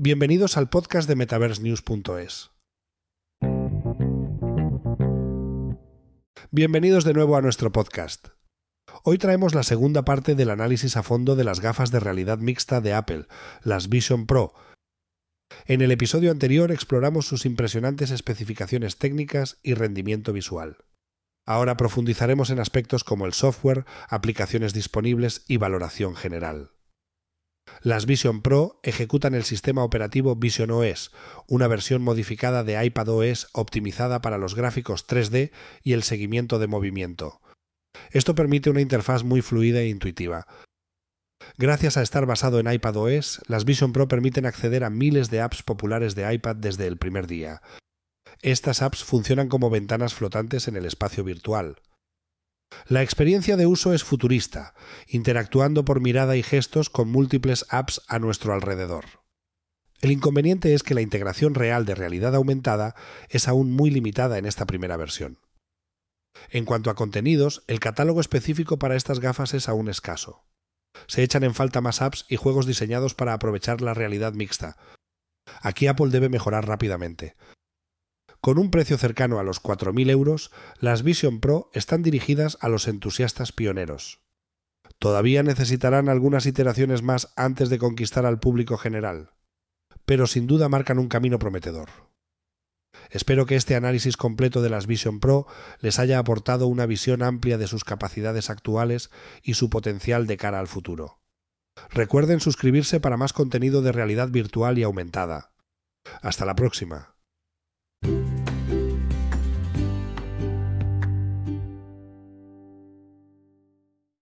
Bienvenidos al podcast de MetaverseNews.es. Bienvenidos de nuevo a nuestro podcast. Hoy traemos la segunda parte del análisis a fondo de las gafas de realidad mixta de Apple, las Vision Pro. En el episodio anterior exploramos sus impresionantes especificaciones técnicas y rendimiento visual. Ahora profundizaremos en aspectos como el software, aplicaciones disponibles y valoración general. Las Vision Pro ejecutan el sistema operativo Vision OS, una versión modificada de iPadOS optimizada para los gráficos 3D y el seguimiento de movimiento. Esto permite una interfaz muy fluida e intuitiva. Gracias a estar basado en iPadOS, las Vision Pro permiten acceder a miles de apps populares de iPad desde el primer día. Estas apps funcionan como ventanas flotantes en el espacio virtual. La experiencia de uso es futurista, interactuando por mirada y gestos con múltiples apps a nuestro alrededor. El inconveniente es que la integración real de realidad aumentada es aún muy limitada en esta primera versión. En cuanto a contenidos, el catálogo específico para estas gafas es aún escaso. Se echan en falta más apps y juegos diseñados para aprovechar la realidad mixta. Aquí Apple debe mejorar rápidamente, con un precio cercano a los 4.000 euros, las Vision Pro están dirigidas a los entusiastas pioneros. Todavía necesitarán algunas iteraciones más antes de conquistar al público general, pero sin duda marcan un camino prometedor. Espero que este análisis completo de las Vision Pro les haya aportado una visión amplia de sus capacidades actuales y su potencial de cara al futuro. Recuerden suscribirse para más contenido de realidad virtual y aumentada. Hasta la próxima.